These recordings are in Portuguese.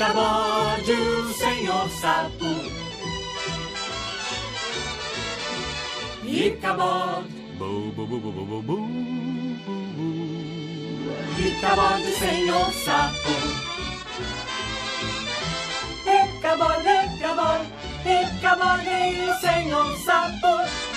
Icabode, o senhor sapo. Icabode. Bu, bu, bu, bu, bu, bu, bu. Icabode, senhor sapo. Icabode, Icabode, Icabode, senhor sapo.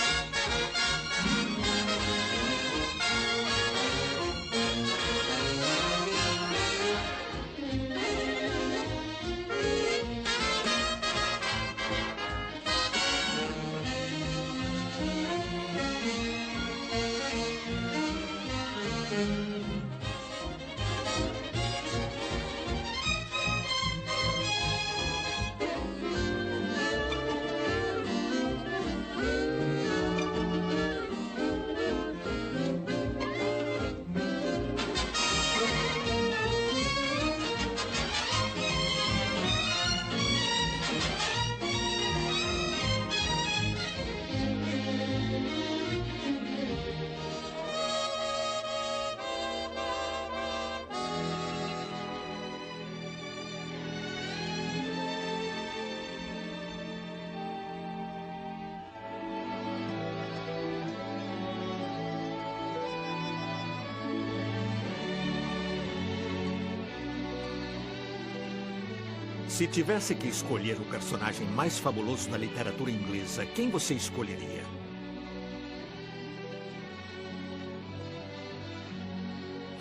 Tivesse que escolher o personagem mais fabuloso da literatura inglesa, quem você escolheria?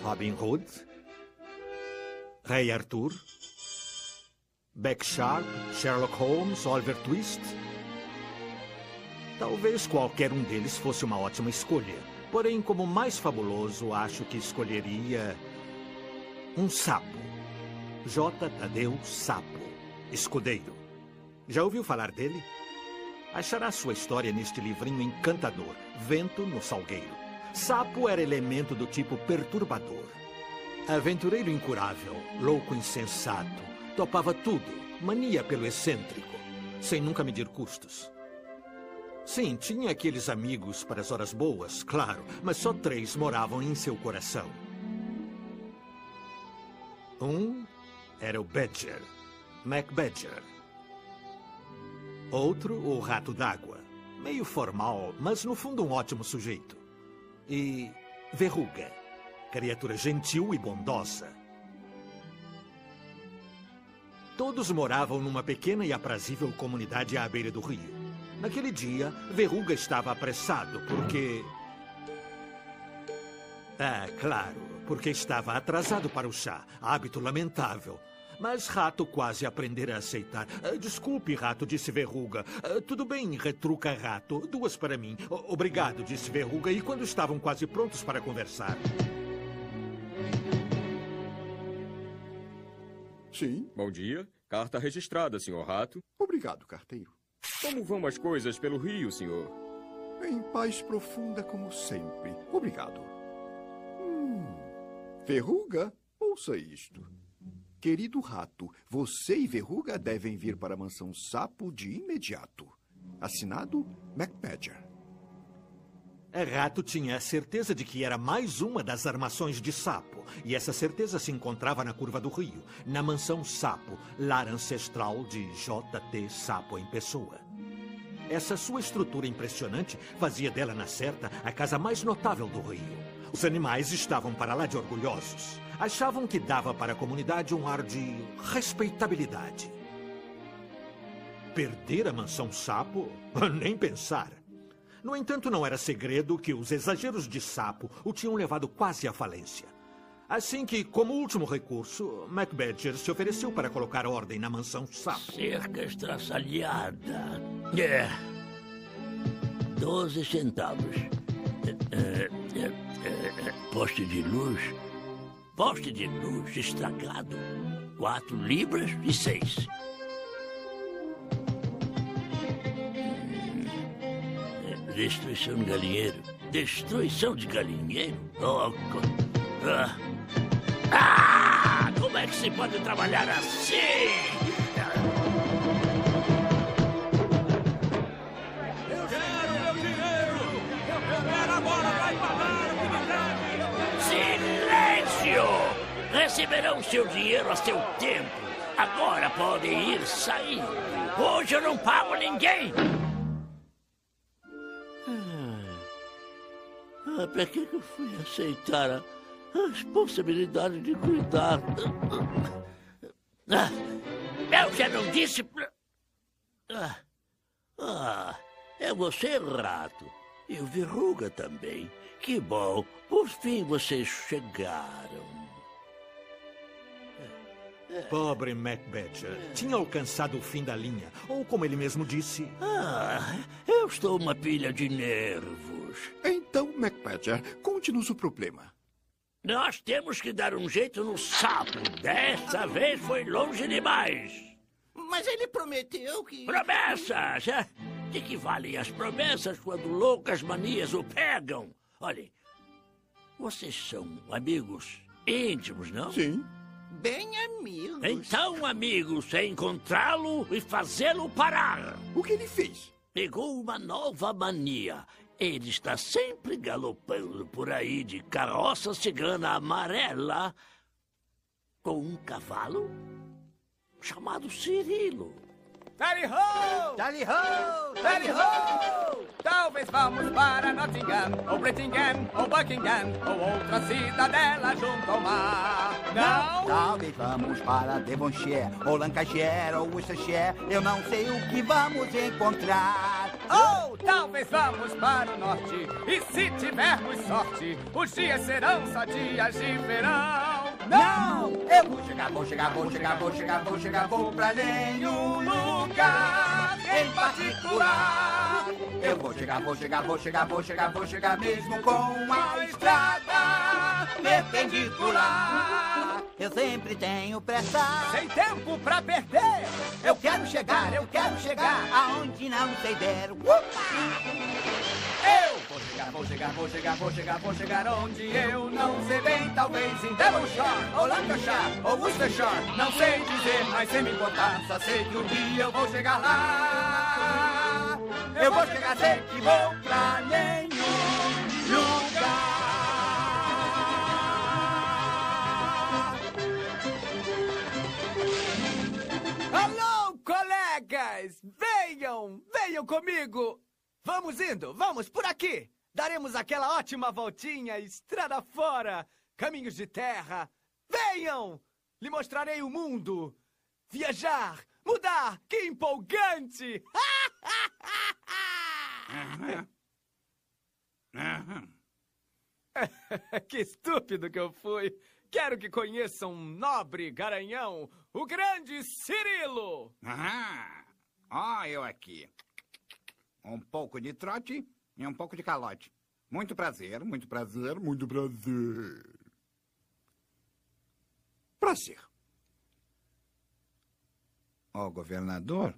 Robin Hood? Rei Arthur? Beck Sharp? Sherlock Holmes? Oliver Twist? Talvez qualquer um deles fosse uma ótima escolha. Porém, como mais fabuloso, acho que escolheria um sapo. J. Tadeu Sapo, escudeiro. Já ouviu falar dele? Achará sua história neste livrinho encantador, Vento no Salgueiro. Sapo era elemento do tipo perturbador. Aventureiro incurável, louco insensato, topava tudo, mania pelo excêntrico, sem nunca medir custos. Sim, tinha aqueles amigos para as horas boas, claro, mas só três moravam em seu coração. Um era o Badger, Mac Badger. Outro, o Rato d'Água. Meio formal, mas no fundo um ótimo sujeito. E Verruga, criatura gentil e bondosa. Todos moravam numa pequena e aprazível comunidade à beira do rio. Naquele dia, Verruga estava apressado porque. Ah, claro, porque estava atrasado para o chá. Hábito lamentável. Mas Rato quase aprendera a aceitar. Ah, Desculpe, Rato, disse Verruga. Ah, Tudo bem, retruca Rato. Duas para mim. Obrigado, disse Verruga. E quando estavam quase prontos para conversar. Sim, Bom dia. Carta registrada, senhor Rato. obrigado, carteiro. Como vão as coisas pelo rio, senhor? Em paz profunda como sempre. Obrigado. Hum, Verruga, ouça isto. Querido rato, você e Verruga devem vir para a mansão Sapo de imediato. Assinado MacBadger. A Rato tinha a certeza de que era mais uma das armações de sapo. E essa certeza se encontrava na curva do rio, na mansão Sapo, lar ancestral de J.T. Sapo em pessoa. Essa sua estrutura impressionante fazia dela, na certa, a casa mais notável do rio. Os animais estavam para lá de orgulhosos. Achavam que dava para a comunidade um ar de respeitabilidade. Perder a mansão Sapo? Nem pensar. No entanto, não era segredo que os exageros de Sapo o tinham levado quase à falência. Assim que, como último recurso, MacBadger se ofereceu para colocar ordem na mansão Sapo. Cerca estraçalhada. É. Doze centavos. É, é, é, é, poste de luz. Poste de luz estragado. Quatro libras e seis. Destruição de galinheiro. Destruição de galinheiro? Oh, ah. Ah! Como é que se pode trabalhar assim? Receberão seu dinheiro a seu tempo. Agora podem ir saindo. Hoje eu não pago ninguém. Ah, pra que que eu fui aceitar a a responsabilidade de cuidar? Ah, eu já não disse pra... Ah, ah, é você, rato. E o verruga também. Que bom. Por fim vocês chegaram. Pobre Macbeth. Tinha alcançado o fim da linha. Ou, como ele mesmo disse, Ah, eu estou uma pilha de nervos. Então, Macbadger, conte-nos o problema. Nós temos que dar um jeito no sapo. Dessa vez foi longe demais. Mas ele prometeu que. Promessas! é? De que valem as promessas quando loucas manias o pegam? Olhem, vocês são amigos íntimos, não? Sim. Bem amigos. Então, amigos, é encontrá-lo e fazê-lo parar. O que ele fez? Pegou uma nova mania. Ele está sempre galopando por aí de carroça cigana amarela com um cavalo chamado Cirilo. Tally ho! Tally ho! Tally ho! Talvez vamos para Nottingham, ou Brettingham, ou Buckingham, ou outra cidadela junto ao mar. Não? Talvez vamos para Devonshire, ou Lancashire, ou Worcestershire. Eu não sei o que vamos encontrar. Ou talvez vamos para o norte, e se tivermos sorte, os dias serão só dias de verão. Não! Eu vou chegar, vou chegar, vou chegar, vou chegar, vou chegar, vou pra nenhum lugar em particular. Eu vou chegar, vou chegar, vou chegar, vou chegar, vou chegar mesmo com a estrada perpendicular. Eu sempre tenho pressa. Sem tempo pra perder! Eu quero chegar, eu quero chegar aonde não sei der. Eu vou chegar, vou chegar, vou chegar, vou chegar, vou chegar onde eu não sei bem, talvez em Devonshire, ou Lancashire, ou Worcestershire. Não sei dizer, mas sem me importar, só sei que um dia eu vou chegar lá. Eu vou chegar, sei que vou pra nenhum lugar. Alô, colegas! Venham, venham comigo! Vamos indo, vamos por aqui! Daremos aquela ótima voltinha, estrada fora, caminhos de terra. Venham! Lhe mostrarei o mundo! Viajar, mudar, que empolgante! que estúpido que eu fui! Quero que conheçam um nobre garanhão, o grande Cirilo! Ah, ó, eu aqui. Um pouco de trote e um pouco de calote. Muito prazer, muito prazer, muito prazer. Prazer. Ó, governador,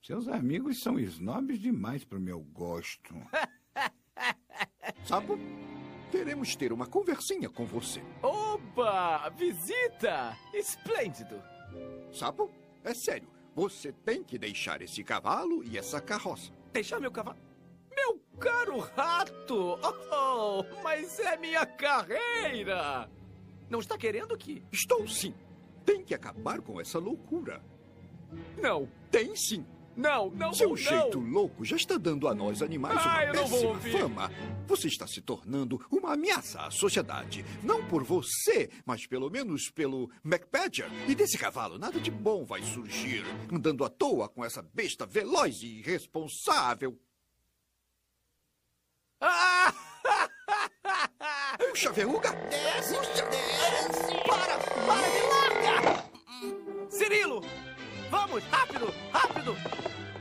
seus amigos são snobs demais pro meu gosto. Sapo, queremos ter uma conversinha com você. Oba! Visita! Esplêndido! Sapo, é sério. Você tem que deixar esse cavalo e essa carroça. Deixar meu cavalo. Meu caro rato! Oh, mas é minha carreira! Não está querendo que. Estou sim. Tem que acabar com essa loucura. Não, Tem sim. Não, não Seu não. jeito louco já está dando a nós animais Ah, uma eu não vou péssima ouvir. fama. Você está se tornando uma ameaça à sociedade. Não por você, mas pelo menos pelo Macbadger. E desse cavalo nada de bom vai surgir. Andando à toa com essa besta veloz e irresponsável. Ah! Puxa, verruga! Desce, desce. Para! Para de larga! Cirilo! Vamos, rápido, rápido!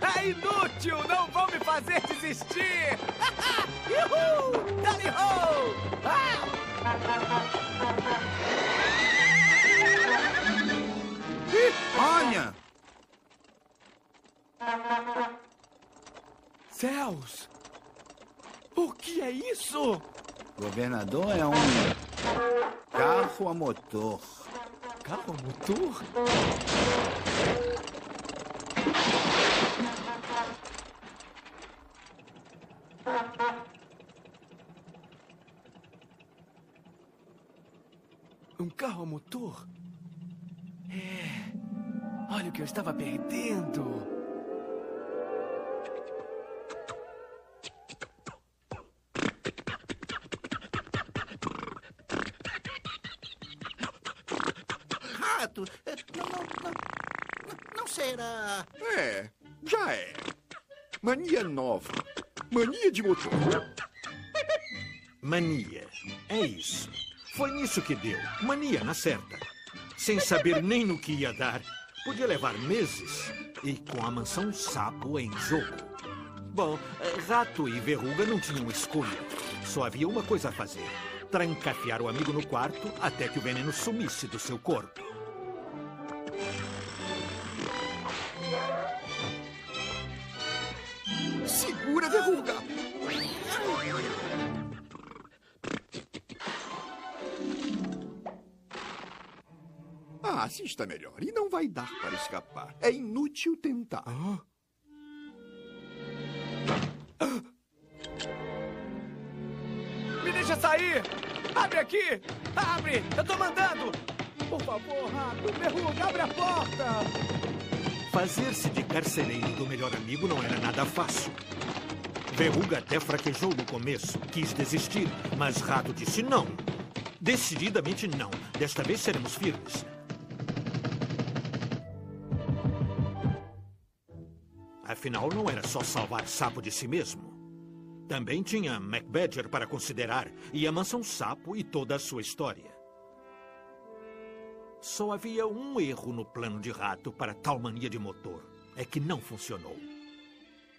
É inútil! Não vão me fazer desistir! Uhul! Dali ho! Ah! Olha! Céus! O que é isso? Governador é um carro a motor. Carro a motor? Um carro a motor? É. Olha o que eu estava perdendo. Rato, eh, não, não, não, será... É, já é. Mania nova. Mania de motor. Mania. É isso. Foi nisso que deu. Mania na certa. Sem saber nem no que ia dar. Podia levar meses. E com a mansão sapo em jogo. Bom, eh, Rato e Verruga não tinham escolha. Só havia uma coisa a fazer. Trancafiar o amigo no quarto até que o veneno sumisse do seu corpo. Está melhor. E não vai dar para escapar. É inútil tentar. Me deixa sair! Abre aqui! Abre! Eu tô mandando! Por favor, rato, verruga, abre a porta! Fazer-se de carcereiro do melhor amigo não era nada fácil. Verruga até fraquejou no começo, quis desistir, mas Rato disse não. Decididamente não. Desta vez seremos firmes. Afinal, não era só salvar Sapo de si mesmo. Também tinha MacBadger para considerar e a mansão Sapo e toda a sua história. Só havia um erro no plano de rato para tal mania de motor. É que não funcionou.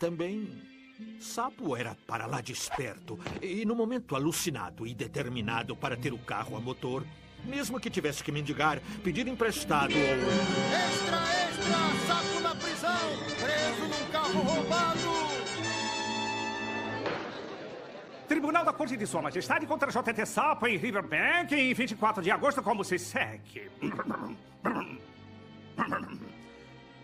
Também, Sapo era para lá de esperto. E no momento alucinado e determinado para ter o carro a motor, mesmo que tivesse que mendigar, pedir emprestado ou... Extra, extra! Sapo carro roubado! Tribunal da Corte de Sua Majestade contra JT Sapo em Riverbank em 24 de agosto, como se segue.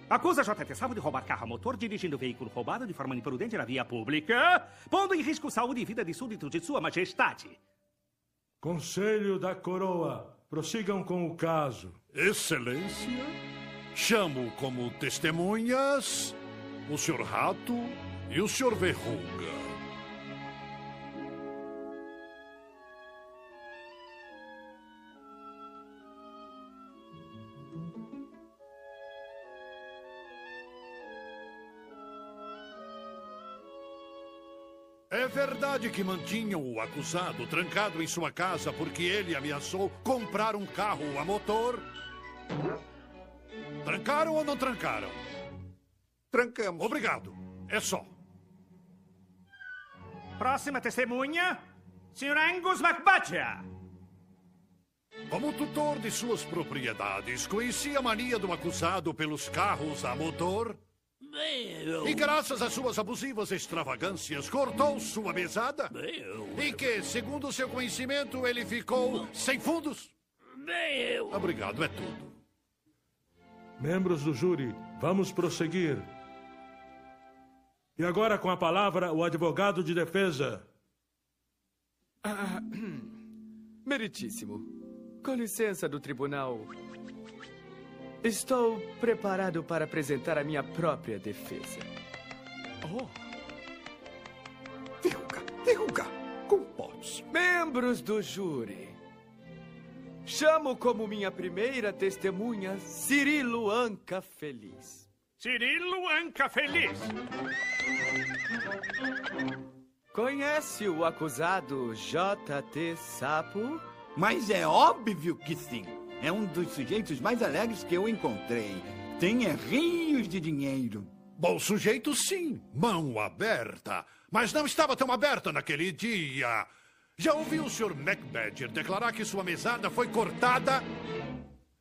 Acusa JT Sapo de roubar carro a motor dirigindo veículo roubado de forma imprudente na via pública, pondo em risco saúde e vida de súditos de Sua Majestade. Conselho da Coroa, prossigam com o caso. Excelência, chamo como testemunhas o Sr. Rato e o Sr. Verruga. É verdade que mantinham o acusado trancado em sua casa porque ele ameaçou comprar um carro a motor? Trancaram ou não trancaram? Trancamos. Obrigado. É só. Próxima testemunha, Sr. Angus McButcher. Como tutor de suas propriedades, conhecia a mania do acusado pelos carros a motor? Bem, eu... E graças às suas abusivas extravagâncias, cortou sua mesada? Bem, eu... E que, segundo seu conhecimento, ele ficou sem fundos? Bem, eu... Obrigado, é tudo. Membros do júri, vamos prosseguir. E agora com a palavra o advogado de defesa. Ah, meritíssimo. Com licença do tribunal. Estou preparado para apresentar a minha própria defesa. Oh. Verruga, verruga, comporte-se. Membros do júri. Chamo como minha primeira testemunha Cirilo Anca Feliz. Cirilo Anca Feliz. Conhece o acusado JT Sapo? Mas é óbvio que sim. É um dos sujeitos mais alegres que eu encontrei. Tem é rios de dinheiro. Bom sujeito, sim. Mão aberta. Mas não estava tão aberta naquele dia. Já ouviu o Sr. MacBadger declarar que sua mesada foi cortada?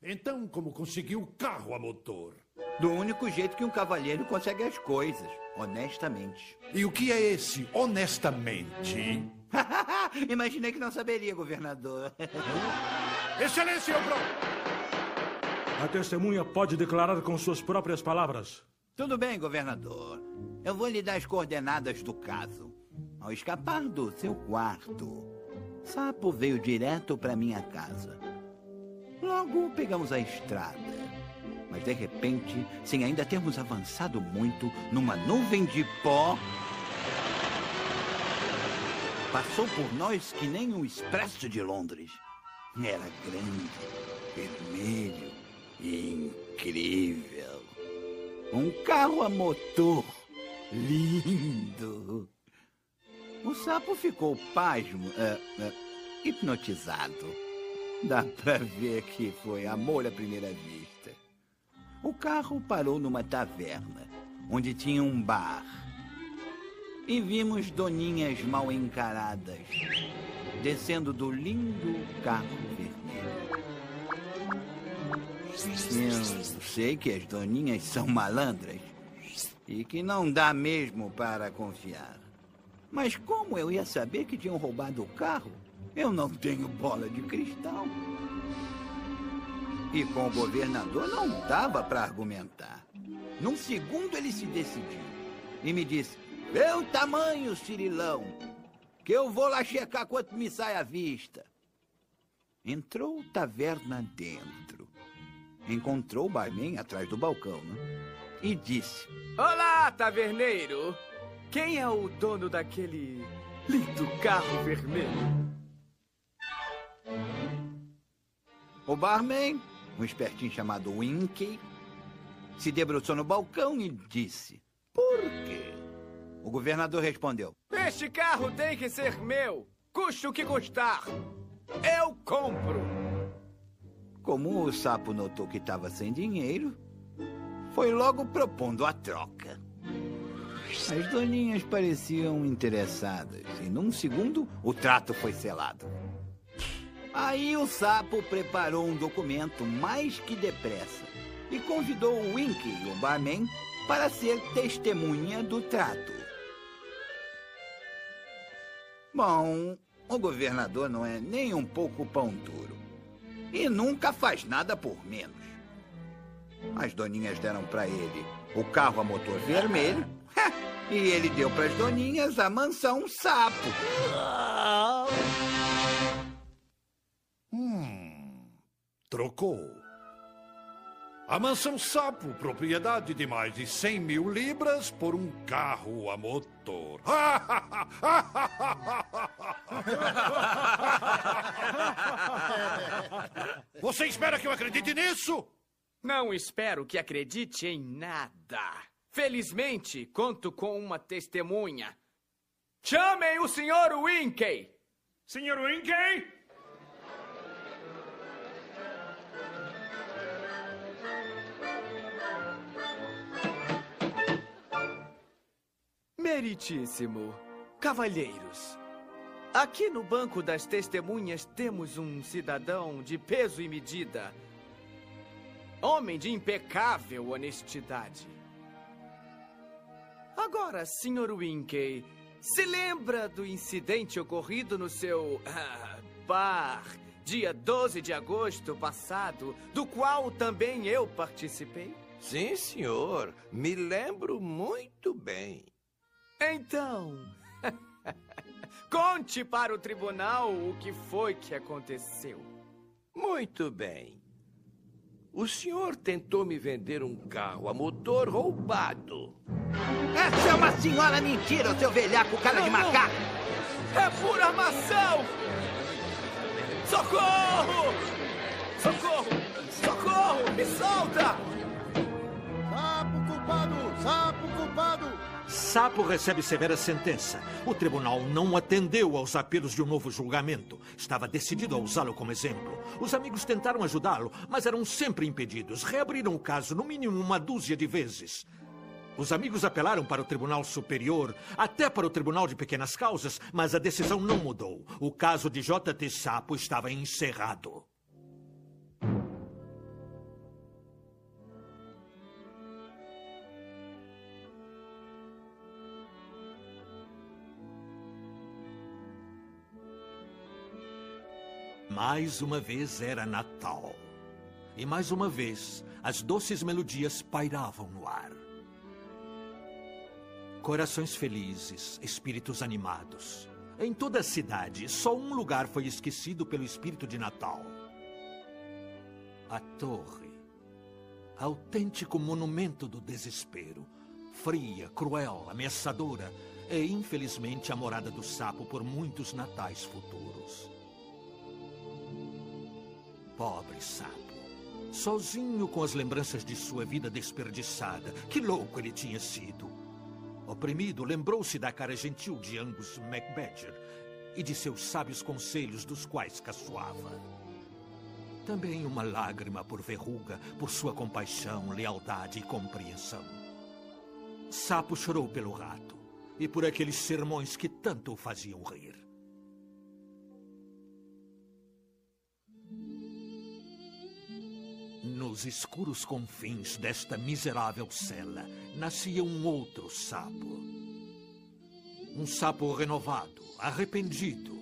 Então, como conseguiu o carro a motor? Do único jeito que um cavalheiro consegue as coisas, honestamente. E o que é esse honestamente? Imaginei que não saberia, governador. Excelência, Bro! A testemunha pode declarar com suas próprias palavras. Tudo bem, governador. Eu vou lhe dar as coordenadas do caso. Ao escapar do seu quarto, Sapo veio direto para minha casa. Logo pegamos a estrada. Mas de repente, sem ainda termos avançado muito, numa nuvem de pó. Passou por nós que nem o expresso de Londres. Era grande, vermelho e incrível. Um carro a motor lindo. O sapo ficou pasmo, é, é, hipnotizado. Dá pra ver que foi amor à primeira vista. O carro parou numa taverna, onde tinha um bar. E vimos doninhas mal encaradas, descendo do lindo carro vermelho. Eu sei que as doninhas são malandras e que não dá mesmo para confiar. Mas como eu ia saber que tinham roubado o carro? Eu não tenho bola de cristal. E com o governador não dava para argumentar. Num segundo ele se decidiu e me disse: o tamanho, Cirilão, que eu vou lá checar quanto me sai à vista. Entrou taverna dentro. Encontrou o barman atrás do balcão, né? E disse: Olá, taverneiro! Quem é o dono daquele lindo carro vermelho? O barman, um espertinho chamado Winky, se debruçou no balcão e disse: Por quê? O governador respondeu: Este carro tem que ser meu, custe o que custar. Eu compro. Como o sapo notou que estava sem dinheiro, foi logo propondo a troca. As doninhas pareciam interessadas e, num segundo, o trato foi selado. Aí o sapo preparou um documento mais que depressa e convidou o Winky, o barman, para ser testemunha do trato. Bom, o governador não é nem um pouco pão duro e nunca faz nada por menos. As doninhas deram para ele o carro a motor vermelho e ele deu para as doninhas a mansão sapo. Hum, trocou. A mansão Sapo, propriedade de mais de 100 mil libras por um carro a motor. Você espera que eu acredite nisso? Não espero que acredite em nada. Felizmente, conto com uma testemunha. Chamem o Sr. Winkey! Sr. Winkey? Meritíssimo. Cavalheiros, aqui no banco das testemunhas temos um cidadão de peso e medida. Homem de impecável honestidade. Agora, Sr. Winkey, se lembra do incidente ocorrido no seu ah, bar, dia 12 de agosto passado, do qual também eu participei? Sim, senhor. Me lembro muito bem. Então, conte para o tribunal o que foi que aconteceu. Muito bem. O senhor tentou me vender um carro a motor roubado. Essa é uma senhora mentira, seu velhaco cara não, de macaco! É pura armação! Socorro! Sapo recebe severa sentença. O tribunal não atendeu aos apelos de um novo julgamento. Estava decidido a usá-lo como exemplo. Os amigos tentaram ajudá-lo, mas eram sempre impedidos. Reabriram o caso no mínimo uma dúzia de vezes. Os amigos apelaram para o Tribunal Superior, até para o Tribunal de Pequenas Causas, mas a decisão não mudou. O caso de J.T. Sapo estava encerrado. Mais uma vez era Natal. E mais uma vez, as doces melodias pairavam no ar. Corações felizes, espíritos animados. Em toda a cidade, só um lugar foi esquecido pelo espírito de Natal: a torre. Autêntico monumento do desespero. Fria, cruel, ameaçadora. É infelizmente a morada do sapo por muitos natais futuros. Pobre sapo. Sozinho com as lembranças de sua vida desperdiçada. Que louco ele tinha sido. Oprimido, lembrou-se da cara gentil de Angus MacBadger e de seus sábios conselhos dos quais caçoava. Também uma lágrima por verruga, por sua compaixão, lealdade e compreensão. Sapo chorou pelo rato e por aqueles sermões que tanto o faziam rir. Nos escuros confins desta miserável cela, nascia um outro sapo. Um sapo renovado, arrependido.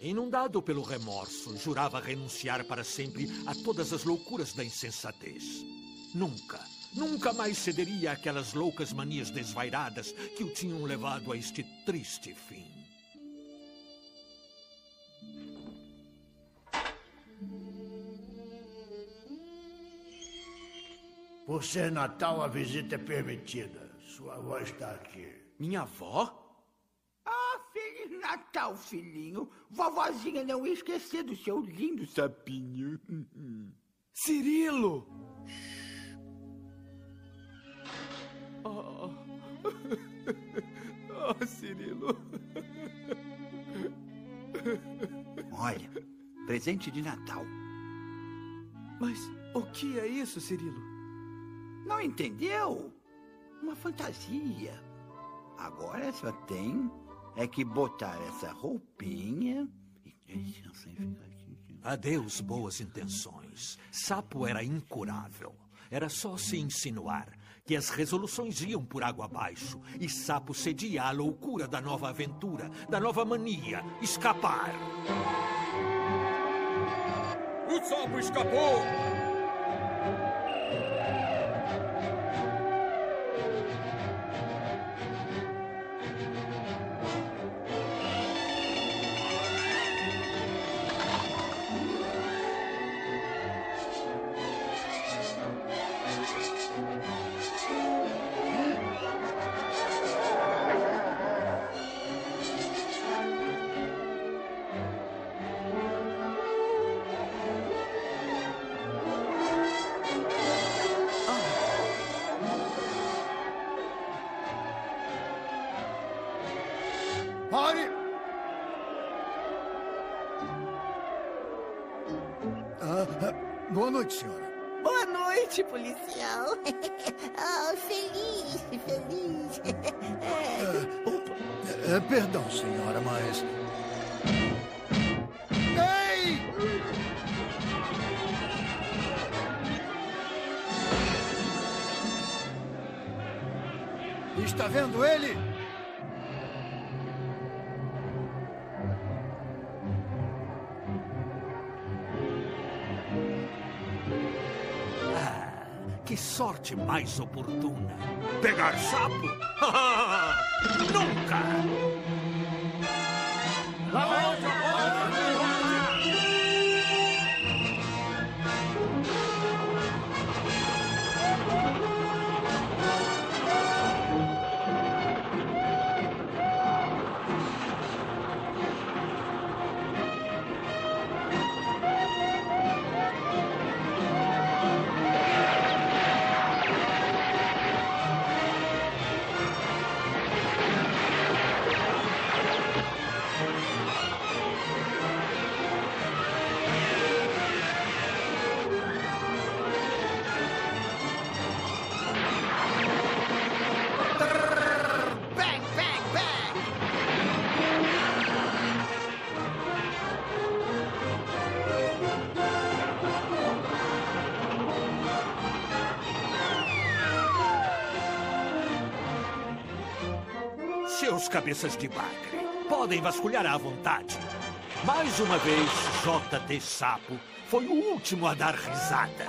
Inundado pelo remorso, jurava renunciar para sempre a todas as loucuras da insensatez. Nunca, nunca mais cederia àquelas loucas manias desvairadas que o tinham levado a este triste fim. Por ser Natal, a visita é permitida. Sua avó está aqui. Minha avó? Ah, Feliz Natal, filhinho. Vovozinha não ia esquecer do seu lindo sapinho. Cirilo! Oh, oh Cirilo. Olha, presente de Natal. Mas o que é isso, Cirilo? Não entendeu? Uma fantasia. Agora só tem é que botar essa roupinha. Adeus, boas intenções. Sapo era incurável. Era só se insinuar que as resoluções iam por água abaixo e Sapo cedia à loucura da nova aventura, da nova mania, escapar. O sapo escapou! Senhora, mas. Ei! Está vendo ele? Ah, que sorte mais oportuna. Pegar sapo? Nunca! Cabeças de bagre podem vasculhar à vontade. Mais uma vez, J.T. Sapo foi o último a dar risada.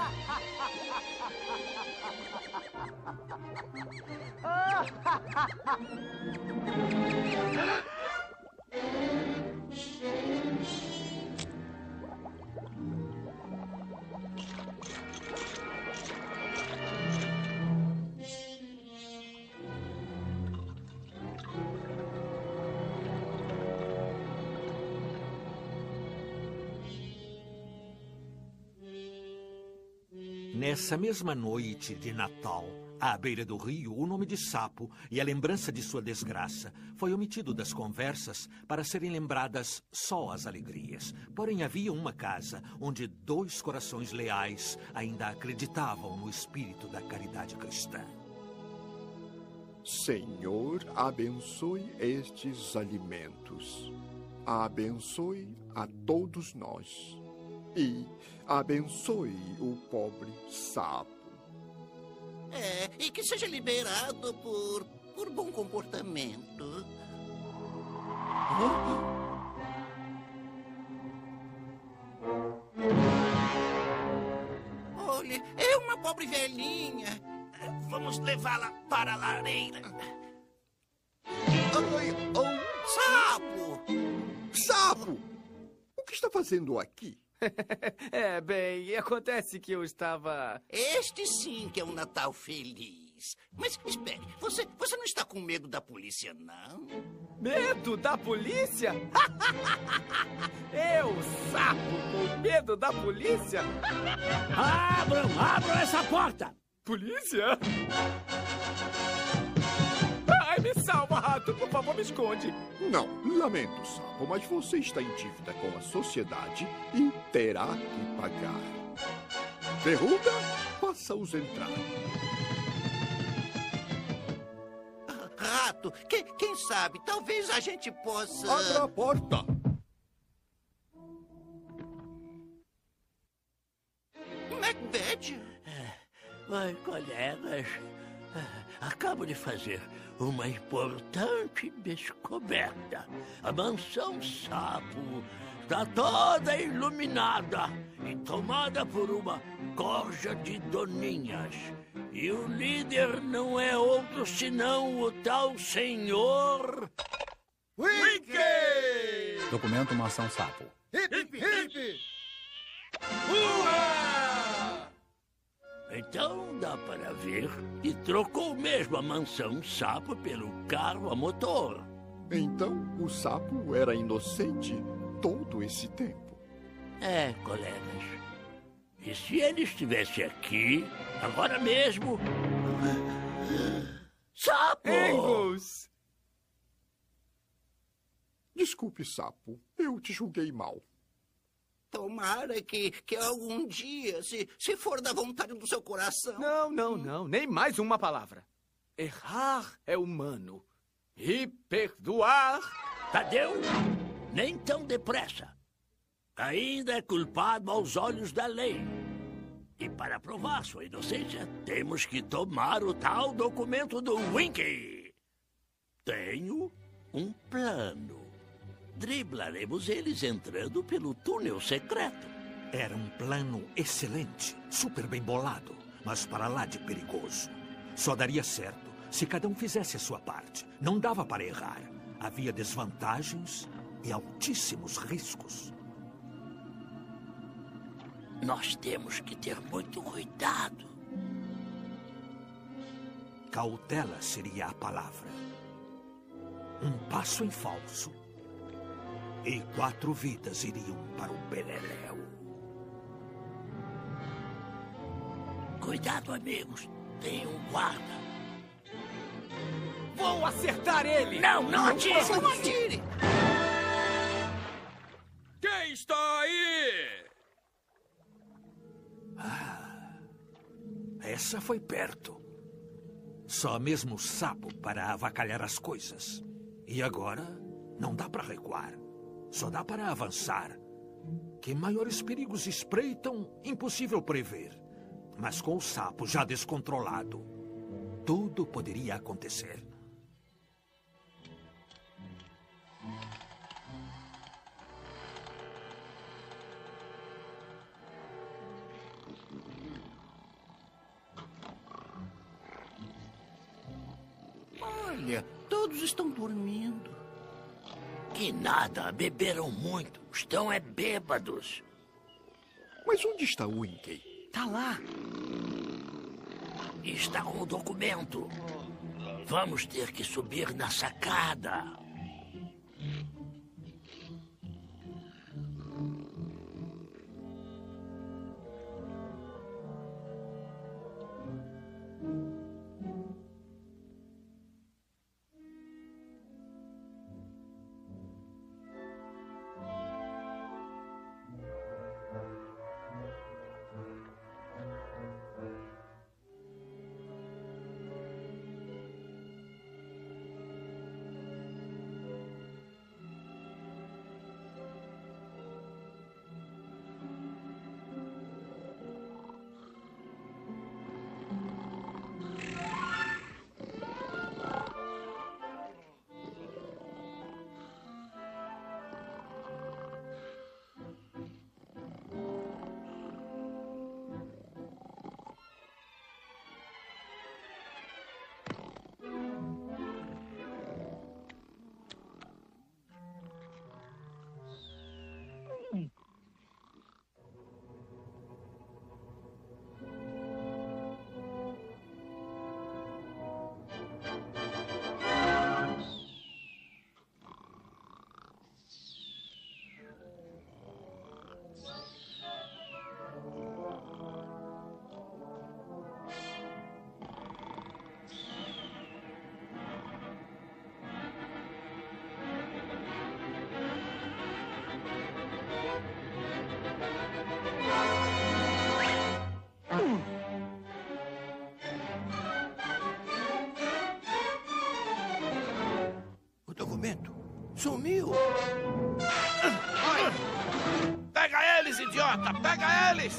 Nessa mesma noite de Natal, à beira do rio, o nome de Sapo e a lembrança de sua desgraça foi omitido das conversas para serem lembradas só as alegrias. Porém, havia uma casa onde dois corações leais ainda acreditavam no espírito da caridade cristã. Senhor, abençoe estes alimentos. Abençoe a todos nós. E abençoe o pobre sapo. É, e que seja liberado por, por bom comportamento. Olha, é uma pobre velhinha. Vamos levá-la para a lareira. Ai, oh, Sapo! sapo! O que está fazendo aqui? é, bem, acontece que eu estava. Este sim que é um Natal feliz. Mas espere, você, você não está com medo da polícia, não? Medo da polícia? eu, sapo, com medo da polícia? Abram, abram essa porta! Polícia? Ai, me salva, rato! Por favor, me esconde! Não, lamento, sapo, mas você está em dívida com a sociedade e terá que pagar. Verruga, faça-os entrar. Rato, que- quem sabe, talvez a gente possa. Abra a porta. Macbeth? Oi, colegas. Ah, Acabo de fazer uma importante descoberta. A mansão Sapo está toda iluminada e tomada por uma corja de doninhas. E o líder não é outro senão o tal senhor. Wiki! Documento Mansão Sapo. Hip, hip! Então dá para ver que trocou mesmo a mansão Sapo pelo carro a motor. Então, o sapo era inocente todo esse tempo. É, colegas. E se ele estivesse aqui, agora mesmo. Sapo! Angus! Desculpe, sapo. Eu te julguei mal. Tomara que, que algum dia, se, se for da vontade do seu coração. Não, não, não, nem mais uma palavra. Errar é humano. E perdoar. Tadeu, nem tão depressa. Ainda é culpado aos olhos da lei. E para provar sua inocência, temos que tomar o tal documento do Winky. Tenho um plano. Driblaremos eles entrando pelo túnel secreto. Era um plano excelente, super bem bolado, mas para lá de perigoso. Só daria certo se cada um fizesse a sua parte. Não dava para errar. Havia desvantagens e altíssimos riscos. Nós temos que ter muito cuidado. Cautela seria a palavra. Um passo em falso. E quatro vidas iriam para o Beleléu. Cuidado, amigos. Tem um guarda. Vou acertar ele! Não, não atire! Não atire! Quem está aí? Essa foi perto. Só mesmo o sapo para avacalhar as coisas. E agora, não dá para recuar. Só dá para avançar. Que maiores perigos espreitam, impossível prever. Mas com o sapo já descontrolado, tudo poderia acontecer. Olha, todos estão dormindo. Que nada, beberam muito. Estão é bêbados. Mas onde está o Winkey? Tá lá. Está com o documento. Vamos ter que subir na sacada. Sumiu. Pega eles, idiota! Pega eles!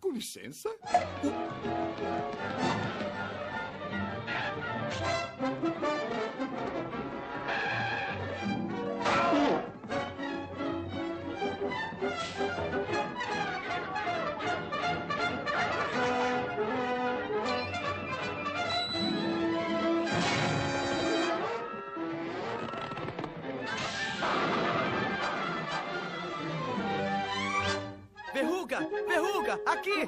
Com licença. Aqui!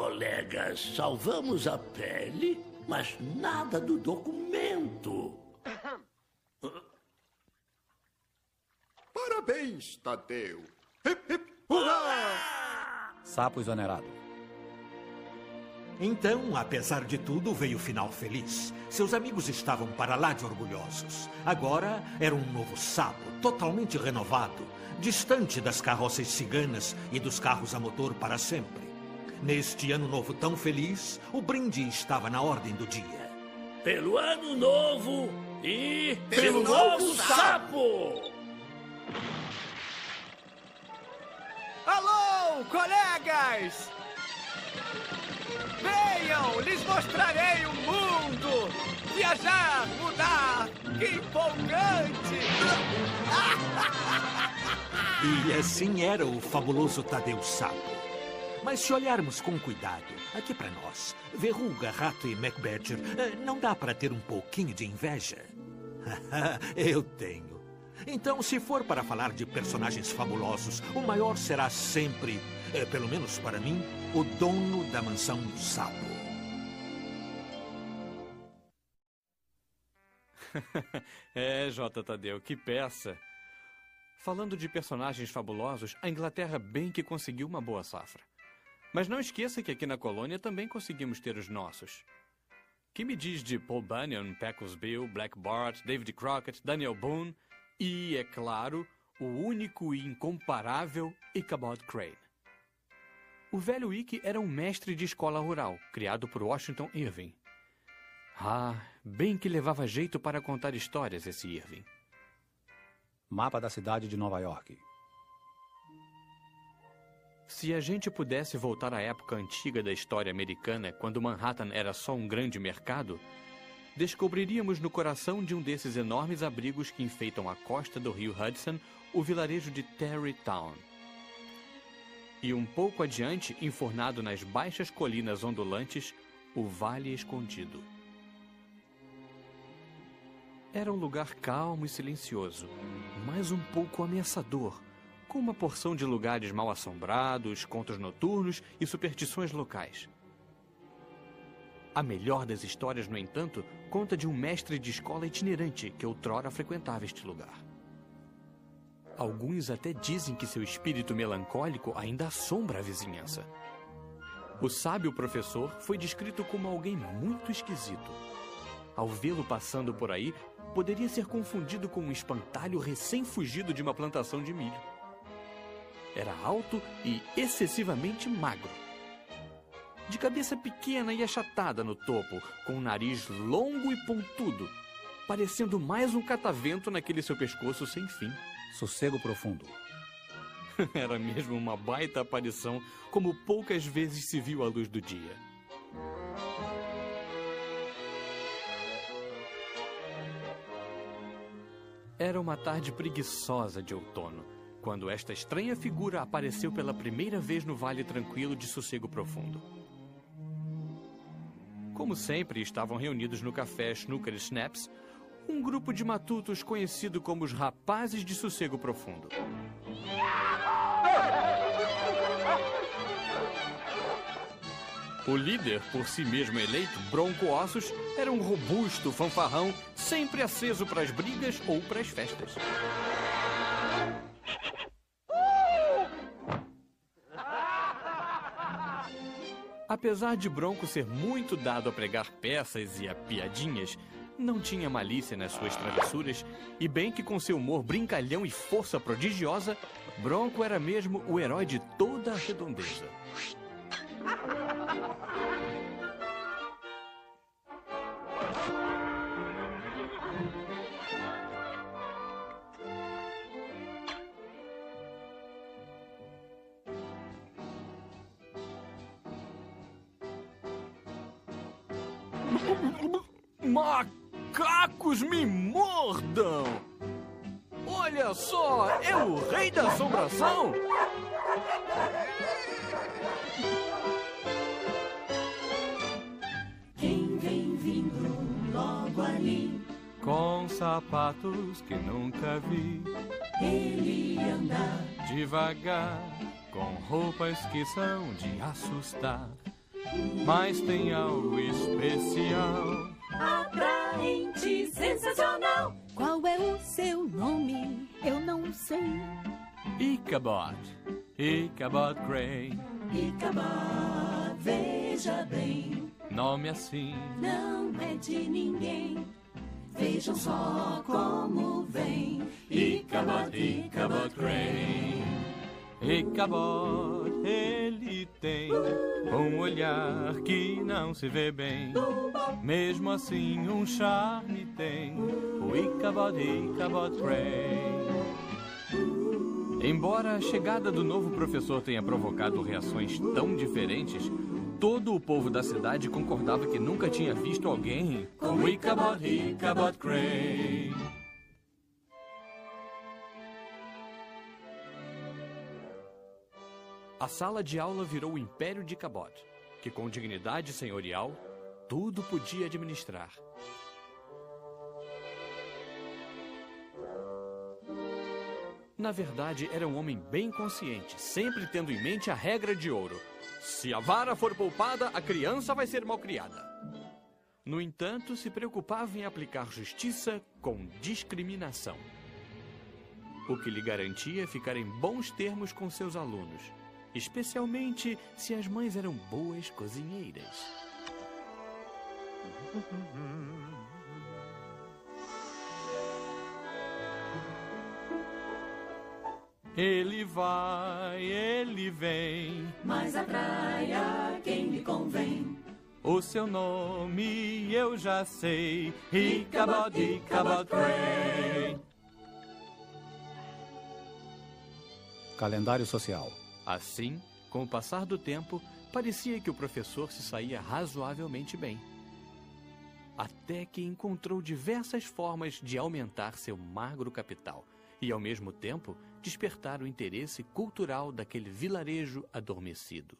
Colegas, salvamos a pele, mas nada do documento. Parabéns, Tadeu. Sapo exonerado. Então, apesar de tudo, veio o final feliz. Seus amigos estavam para lá de orgulhosos. Agora era um novo sapo, totalmente renovado, distante das carroças ciganas e dos carros a motor para sempre. Neste ano novo tão feliz, o brinde estava na ordem do dia. Pelo ano novo e Pelo pelo, novo, novo sapo! Alô, colegas! Venham, lhes mostrarei o mundo! Viajar, mudar, que empolgante! E assim era o fabuloso Tadeu Sapo. Mas se olharmos com cuidado, aqui para nós, Verruga, Rato e MacBadger, eh, não dá para ter um pouquinho de inveja? Eu tenho. Então, se for para falar de personagens fabulosos, o maior será sempre, eh, pelo menos para mim, o dono da mansão Sapo. é, J. Tadeu, que peça. Falando de personagens fabulosos, a Inglaterra bem que conseguiu uma boa safra. Mas não esqueça que aqui na colônia também conseguimos ter os nossos. Que me diz de Paul Bunyan, Peckles Bill, Black Bart, David Crockett, Daniel Boone e, é claro, o único e incomparável Ichabod Crane. O velho Ike era um mestre de escola rural, criado por Washington Irving. Ah, bem que levava jeito para contar histórias esse Irving. Mapa da cidade de Nova York. Se a gente pudesse voltar à época antiga da história americana, quando Manhattan era só um grande mercado, descobriríamos no coração de um desses enormes abrigos que enfeitam a costa do rio Hudson o vilarejo de Tarrytown. E um pouco adiante, enfornado nas baixas colinas ondulantes, o Vale Escondido. Era um lugar calmo e silencioso, mas um pouco ameaçador, com uma porção de lugares mal assombrados, contos noturnos e superstições locais. A melhor das histórias, no entanto, conta de um mestre de escola itinerante que outrora frequentava este lugar. Alguns até dizem que seu espírito melancólico ainda assombra a vizinhança. O sábio professor foi descrito como alguém muito esquisito. Ao vê-lo passando por aí, poderia ser confundido com um espantalho recém-fugido de uma plantação de milho. Era alto e excessivamente magro. De cabeça pequena e achatada no topo, com um nariz longo e pontudo, parecendo mais um catavento naquele seu pescoço sem fim. Sossego profundo. Era mesmo uma baita aparição, como poucas vezes se viu à luz do dia. Era uma tarde preguiçosa de outono, quando esta estranha figura apareceu pela primeira vez no Vale Tranquilo de Sossego Profundo. Como sempre, estavam reunidos no café Snooker Snaps um grupo de matutos conhecido como os Rapazes de Sossego Profundo. O líder, por si mesmo eleito, Bronco Ossos, era um robusto fanfarrão, sempre aceso para as brigas ou para as festas. Apesar de Bronco ser muito dado a pregar peças e a piadinhas, não tinha malícia nas suas travessuras, e bem que com seu humor brincalhão e força prodigiosa, Bronco era mesmo o herói de toda a redondeza. só, é o rei da assombração! Quem vem vindo logo ali? Com sapatos que nunca vi. Ele anda devagar, com roupas que são de assustar. Mas tem algo especial. Sensacional. Qual é o seu nome? Eu não sei. Ichabod, Ichabod Grey. Ichabod, veja bem. Nome assim não é de ninguém. Vejam só como vem. Ichabod, Ichabod Grey. Ichabod, ele tem um olhar que não se vê bem. Mesmo assim, um charme tem o Ichabod, Ichabod Grey. Embora a chegada do novo professor tenha provocado reações tão diferentes, todo o povo da cidade concordava que nunca tinha visto alguém como Ichabod, Ichabod Grey. A sala de aula virou o império de Cabot, que com dignidade senhorial tudo podia administrar. Na verdade, era um homem bem consciente, sempre tendo em mente a regra de ouro: se a vara for poupada, a criança vai ser malcriada. No entanto, se preocupava em aplicar justiça com discriminação, o que lhe garantia ficar em bons termos com seus alunos, especialmente se as mães eram boas cozinheiras. Ele vai, ele vem, Mas atrai a quem lhe convém. o seu nome eu já sei, Ichabod, Ichabod Grey. Calendário social. Assim, com o passar do tempo, parecia que o professor se saía razoavelmente bem. Até que encontrou diversas formas de aumentar seu magro capital e, ao mesmo tempo, despertar o interesse cultural daquele vilarejo adormecido.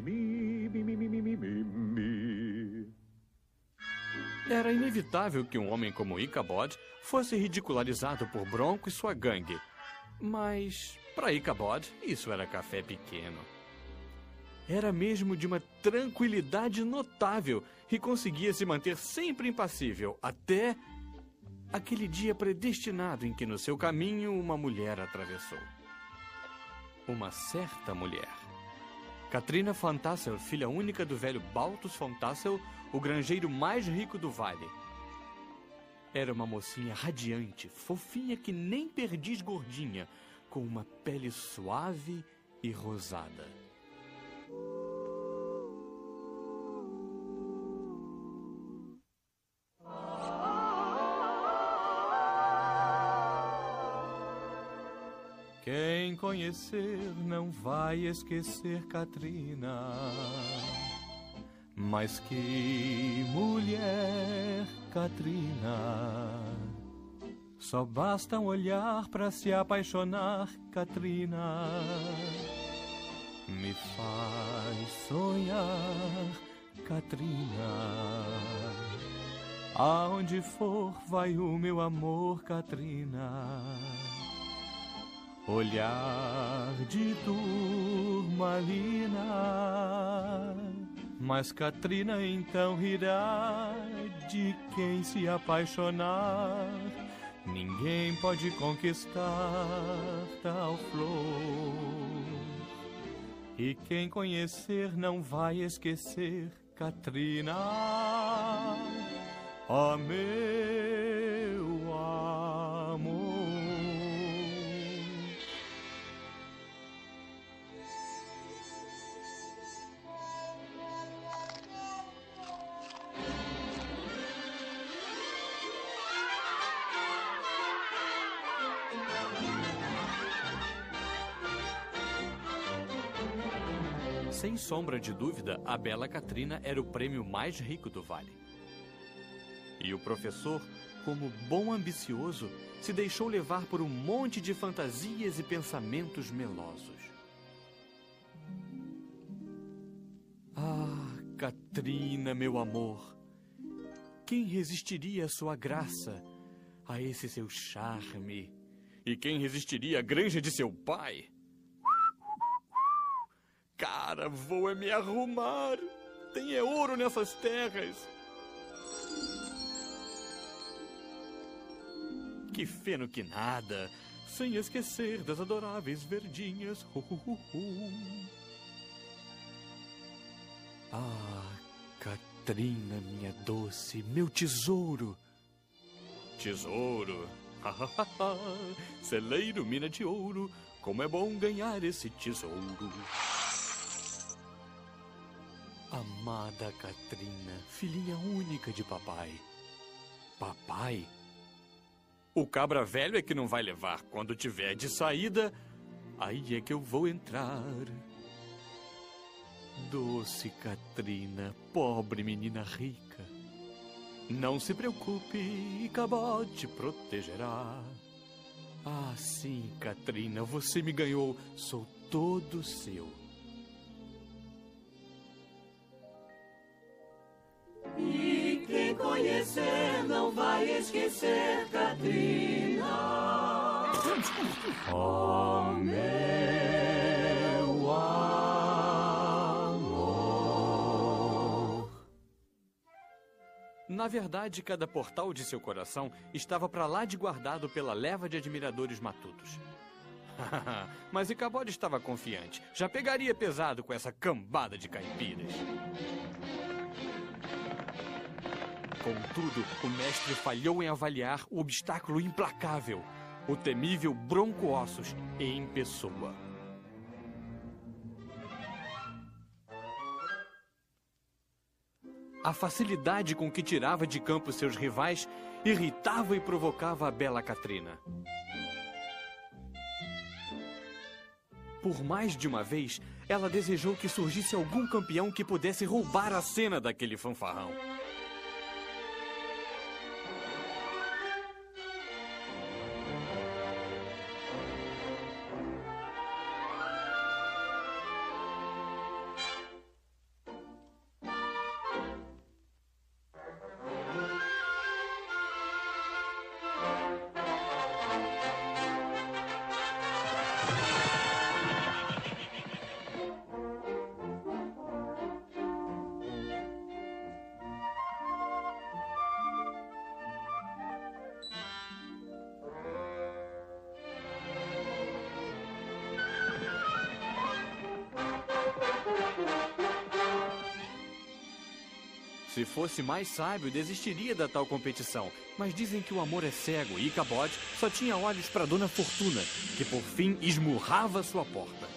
mi, mi, mi, mi, mi, mi. Era inevitável que um homem como Icabod fosse ridicularizado por Bronco e sua gangue. Mas, para Icabod isso era café pequeno. Era mesmo de uma tranquilidade notável e conseguia se manter sempre impassível até aquele dia predestinado em que no seu caminho uma mulher atravessou. Uma certa mulher. Katrina von Tassel, filha única do velho Baltus von Tassel, o granjeiro mais rico do vale. Era uma mocinha radiante, fofinha que nem perdiz gordinha, com uma pele suave e rosada. Quem conhecer não vai esquecer Katrina. Mas que mulher, Katrina. Só basta um olhar para se apaixonar, Katrina. Me faz sonhar, Katrina. Aonde for vai o meu amor, Katrina. Olhar de turmalina. Mas Katrina então rirá de quem se apaixonar. Ninguém pode conquistar tal flor. E quem conhecer não vai esquecer Katrina. Ó Sem sombra de dúvida, a bela Katrina era o prêmio mais rico do vale. E o professor, como bom ambicioso, se deixou levar por um monte de fantasias e pensamentos melosos. Ah, Katrina, meu amor, quem resistiria à sua graça, a esse seu charme? E quem resistiria à granja de seu pai? Cara, vou é me arrumar. Tem é ouro nessas terras. Que feno que nada, sem esquecer das adoráveis verdinhas. Hu, hu, hu. Ah, Katrina, minha doce, meu tesouro. Tesouro? Celeiro, mina de ouro, como é bom ganhar esse tesouro. Amada Katrina, filhinha única de papai. Papai? O cabra velho é que não vai levar. Quando tiver de saída, aí é que eu vou entrar. Doce Katrina, pobre menina rica. Não se preocupe, Icabod te protegerá. Ah, sim, Katrina, você me ganhou. Sou todo seu. E quem conhecer não vai esquecer Katrina. Oh, Na verdade, cada portal de seu coração estava para lá de guardado pela leva de admiradores matutos. Mas Icabod estava confiante. Já pegaria pesado com essa cambada de caipiras. Contudo, o mestre falhou em avaliar o obstáculo implacável, o temível Bronco Ossos em pessoa. A facilidade com que tirava de campo seus rivais irritava e provocava a bela Katrina. Por mais de uma vez, ela desejou que surgisse algum campeão que pudesse roubar a cena daquele fanfarrão. Fosse mais sábio, desistiria da tal competição. Mas dizem que o amor é cego e Icabod só tinha olhos para Dona Fortuna, que por fim esmurrava sua porta.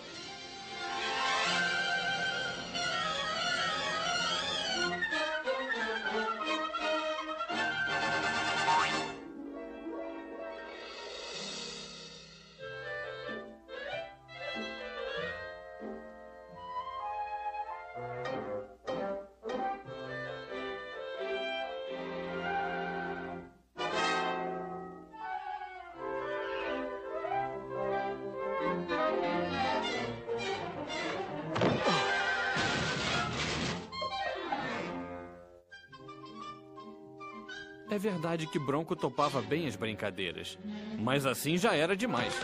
Verdade que Bronco topava bem as brincadeiras, mas assim já era demais.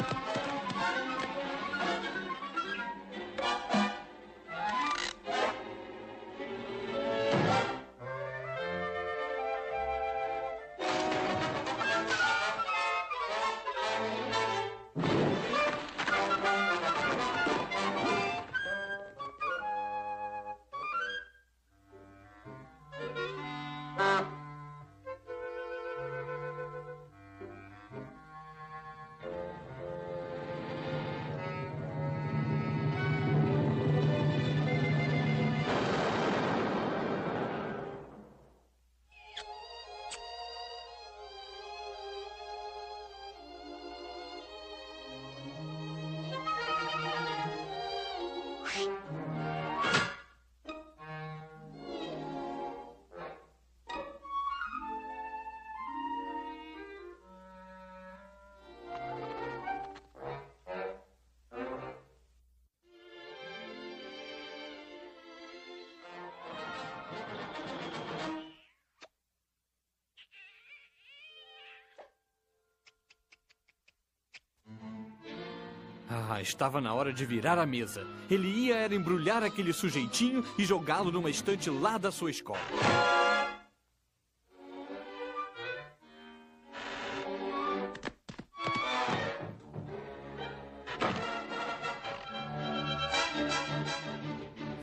Estava na hora de virar a mesa. Ele ia era embrulhar aquele sujeitinho e jogá-lo numa estante lá da sua escola.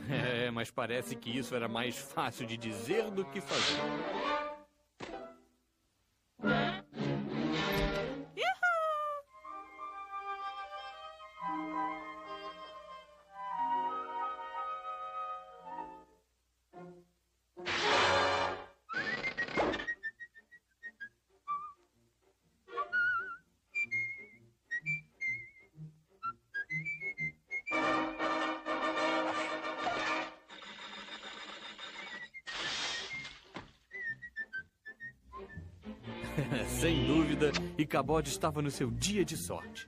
É, mas parece que isso era mais fácil de dizer do que fazer. Sem dúvida, Icabod estava no seu dia de sorte.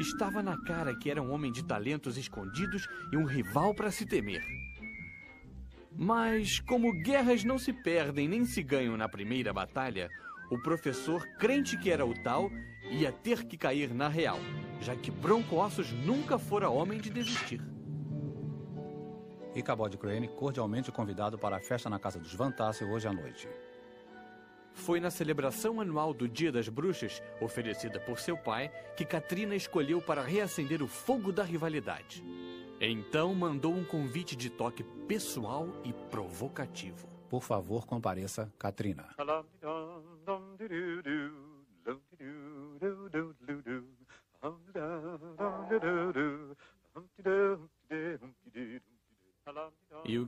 Estava na cara que era um homem de talentos escondidos e um rival para se temer. Mas, como guerras não se perdem nem se ganham na primeira batalha, o professor, crente que era o tal, ia ter que cair na real, já que Bronco Ossos nunca fora homem de desistir. Icabod Crane, cordialmente convidado para a festa na casa dos Van Tassel hoje à noite. Foi na celebração anual do Dia das Bruxas, oferecida por seu pai, que Katrina escolheu para reacender o fogo da rivalidade. Então mandou um convite de toque pessoal e provocativo. Por favor, compareça, Katrina.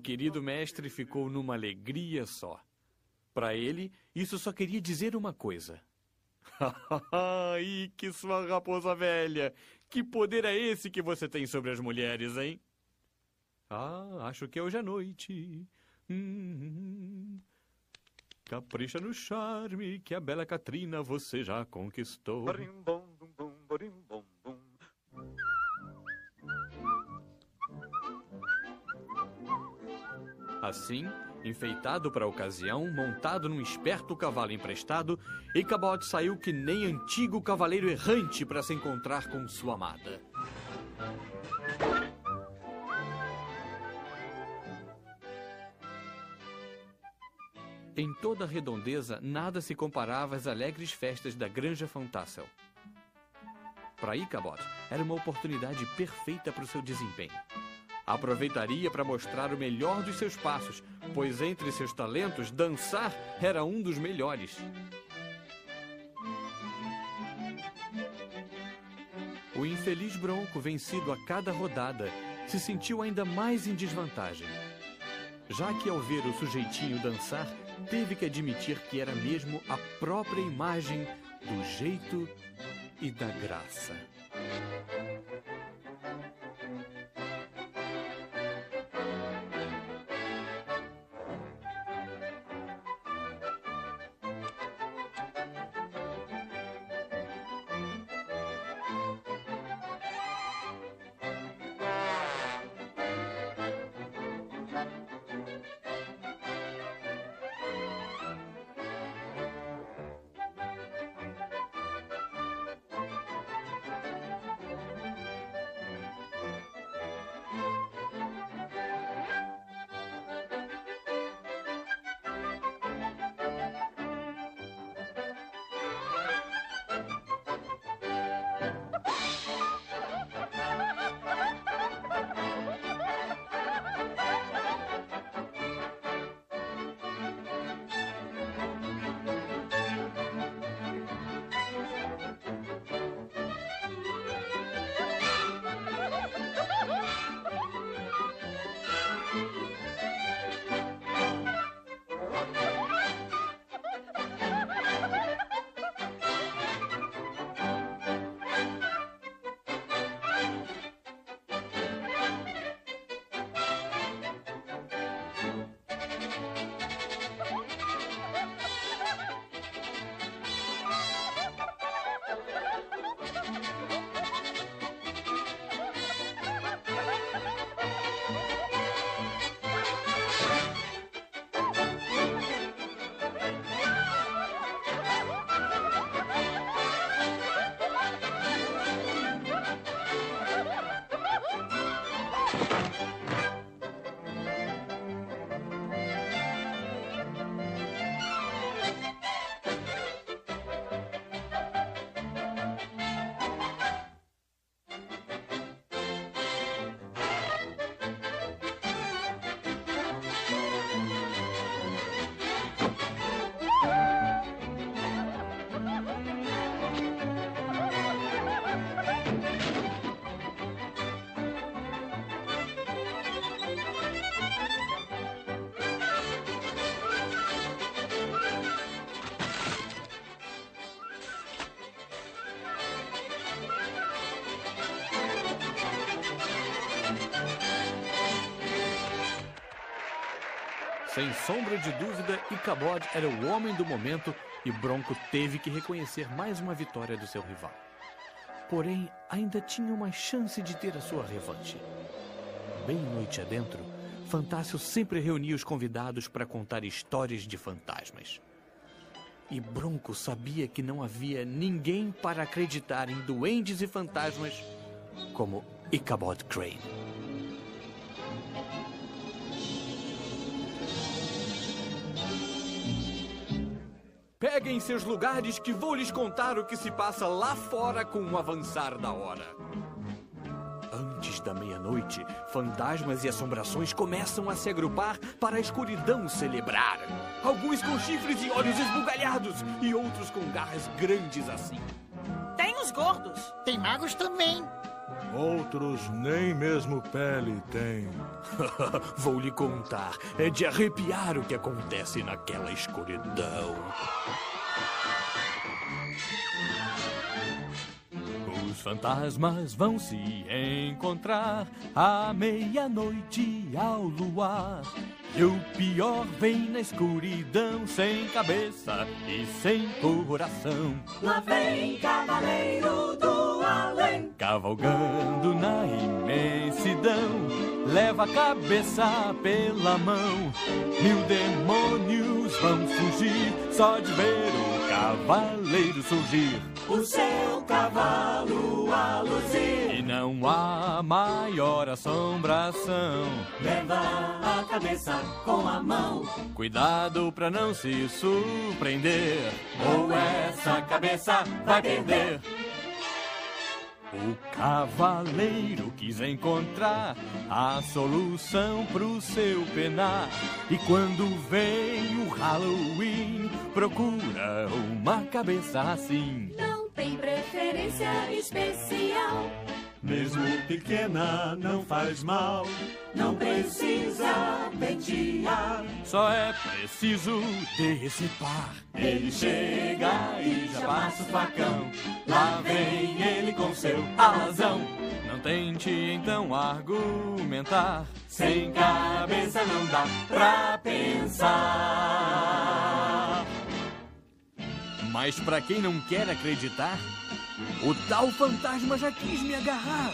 Querido mestre ficou numa alegria só. Para ele, isso só queria dizer uma coisa. Ai, que sua raposa velha! Que poder é esse que você tem sobre as mulheres, hein? Ah, acho que é hoje à noite. Hum, capricha no charme que a bela Catrina você já conquistou. Assim, enfeitado para a ocasião, montado num esperto cavalo emprestado, Ichabod saiu que nem antigo cavaleiro errante para se encontrar com sua amada. Em toda a redondeza, nada se comparava às alegres festas da Granja Fantassel. Para Ichabod, era uma oportunidade perfeita para o seu desempenho. Aproveitaria para mostrar o melhor dos seus passos, pois entre seus talentos, dançar era um dos melhores. O infeliz Bronco, vencido a cada rodada, se sentiu ainda mais em desvantagem. Já que ao ver o sujeitinho dançar, teve que admitir que era mesmo a própria imagem do jeito e da graça. Sem sombra de dúvida, Ichabod era o homem do momento e Bronco teve que reconhecer mais uma vitória do seu rival. Porém, ainda tinha uma chance de ter a sua revanche. Bem noite adentro, Fantácio sempre reunia os convidados para contar histórias de fantasmas. E Bronco sabia que não havia ninguém para acreditar em duendes e fantasmas como Ichabod Crane. Peguem seus lugares que vou lhes contar o que se passa lá fora com o avançar da hora. Antes da meia-noite, fantasmas e assombrações começam a se agrupar para a escuridão celebrar. Alguns com chifres e olhos esbugalhados e outros com garras grandes assim. Tem os gordos. Tem magos também. Outros nem mesmo pele têm. Vou lhe contar. É de arrepiar o que acontece naquela escuridão. Os fantasmas vão se encontrar à meia-noite ao luar. E o pior vem na escuridão, sem cabeça e sem coração. Lá vem Cavaleiro do Além. Cavalgando na imensidão, leva a cabeça pela mão. Mil demônios vão fugir só de ver o cavaleiro surgir. O seu cavalo a luzir. Não há maior assombração. Leva a cabeça com a mão. Cuidado pra não se surpreender, ou essa cabeça vai perder. O cavaleiro quis encontrar a solução pro seu penar. E quando vem o Halloween, procura uma cabeça assim. Não tem preferência especial. Mesmo pequena não faz mal. Não precisa pentear. Só é preciso decepar. Ele chega e já passa o facão. Lá vem ele com seu alazão. Não tente então argumentar. Sem cabeça não dá pra pensar. Mas pra quem não quer acreditar, o tal fantasma já quis me agarrar.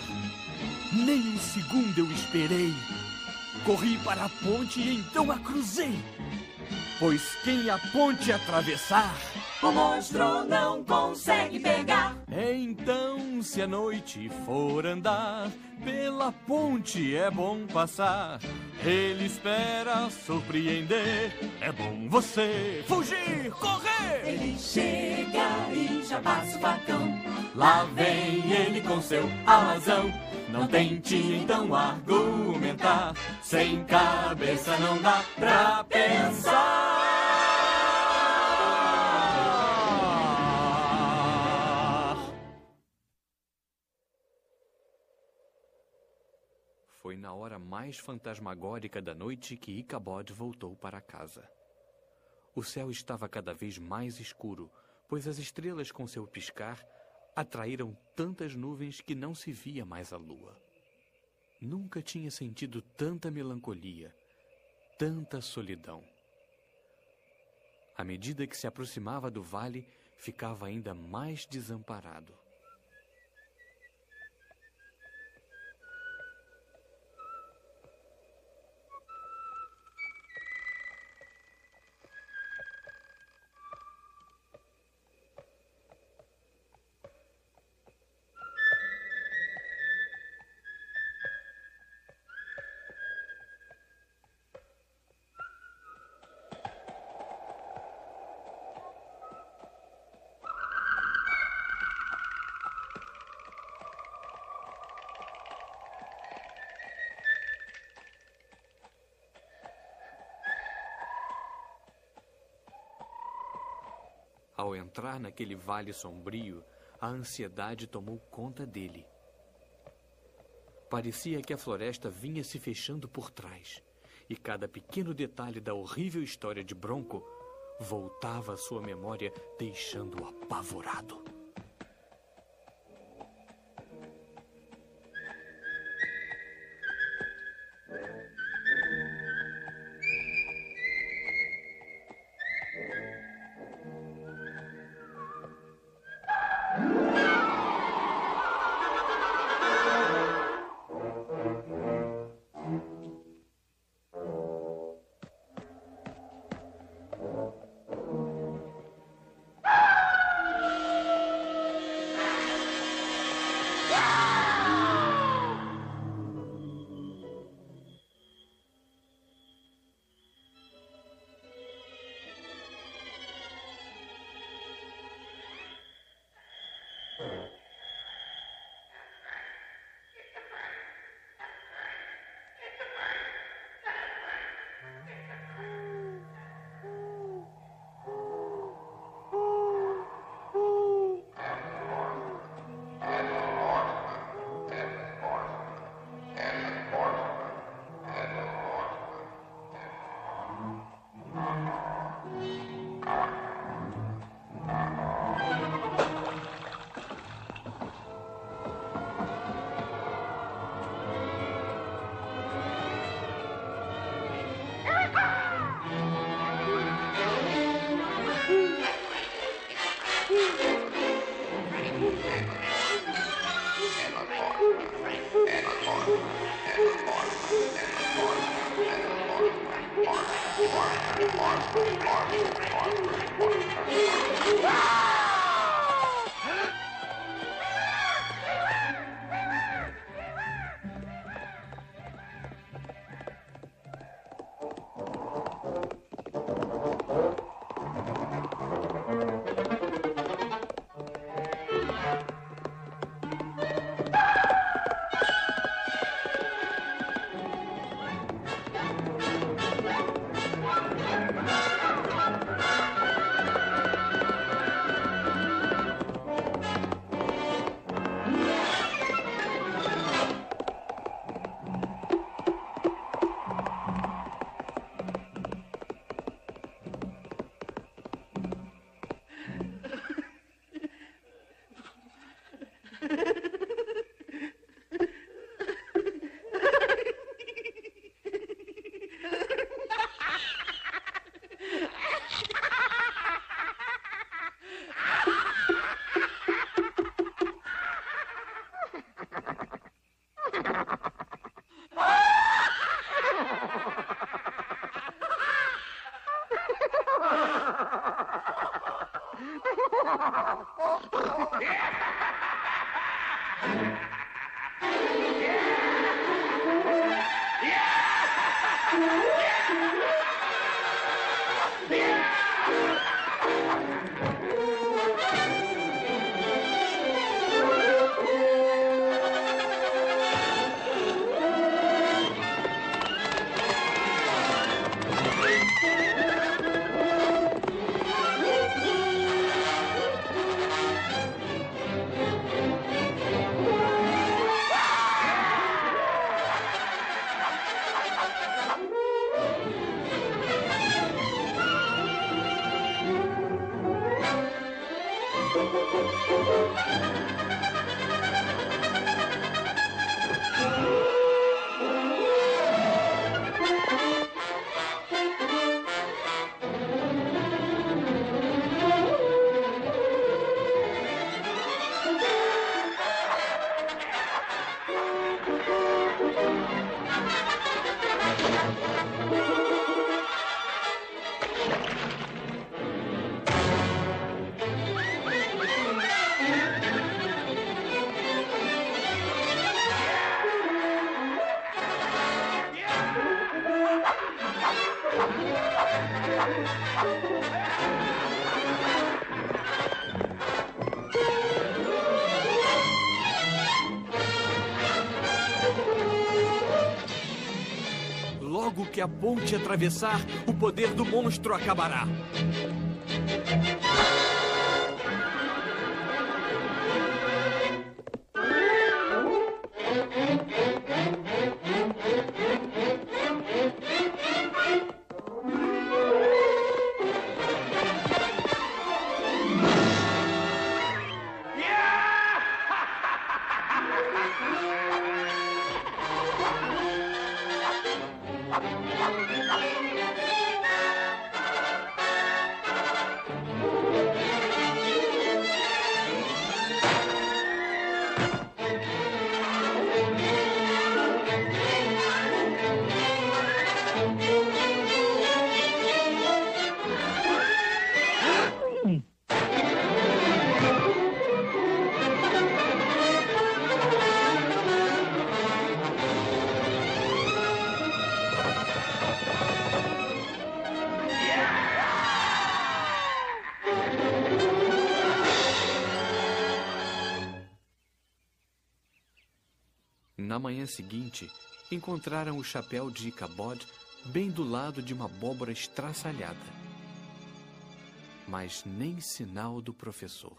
Nem um segundo eu esperei. Corri para a ponte e então a cruzei. Pois quem a ponte atravessar, O monstro não consegue pegar. então se a noite for andar, pela ponte é bom passar. Ele espera surpreender. É bom você fugir, correr. Ele chega e já passa o facão. Lá vem ele com seu alazão. Não tente então argumentar. Sem cabeça não dá pra pensar. Foi na hora mais fantasmagórica da noite que Icabod voltou para casa. O céu estava cada vez mais escuro, pois as estrelas com seu piscar atraíram tantas nuvens que não se via mais a lua. Nunca tinha sentido tanta melancolia, tanta solidão. À medida que se aproximava do vale, ficava ainda mais desamparado. Entrar naquele vale sombrio, a ansiedade tomou conta dele. Parecia que a floresta vinha se fechando por trás, e cada pequeno detalhe da horrível história de Bronco voltava à sua memória, deixando-o apavorado. Ha ha ha ha. Ponte atravessar, o poder do monstro acabará. Manhã seguinte, encontraram o chapéu de Icabod bem do lado de uma abóbora estraçalhada. Mas nem sinal do professor.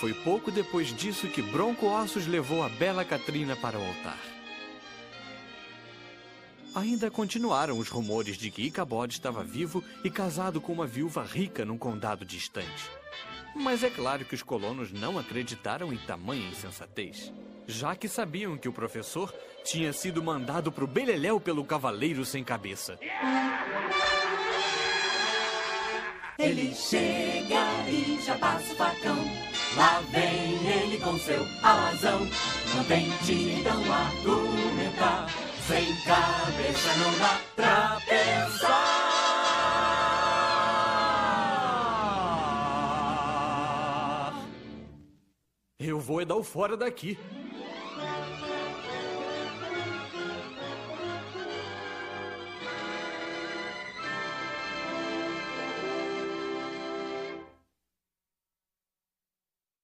Foi pouco depois disso que Bronco Ossos levou a bela Catrina para o altar. Ainda continuaram os rumores de que Icabod estava vivo e casado com uma viúva rica num condado distante. Mas é claro que os colonos não acreditaram em tamanha insensatez, já que sabiam que o professor tinha sido mandado pro beleléu pelo cavaleiro sem cabeça. Ele chega e já passa o facão. Lá vem ele com seu alazão. Não tente então argumentar. Sem cabeça não dá pra pensar. Eu vou é dar o fora daqui.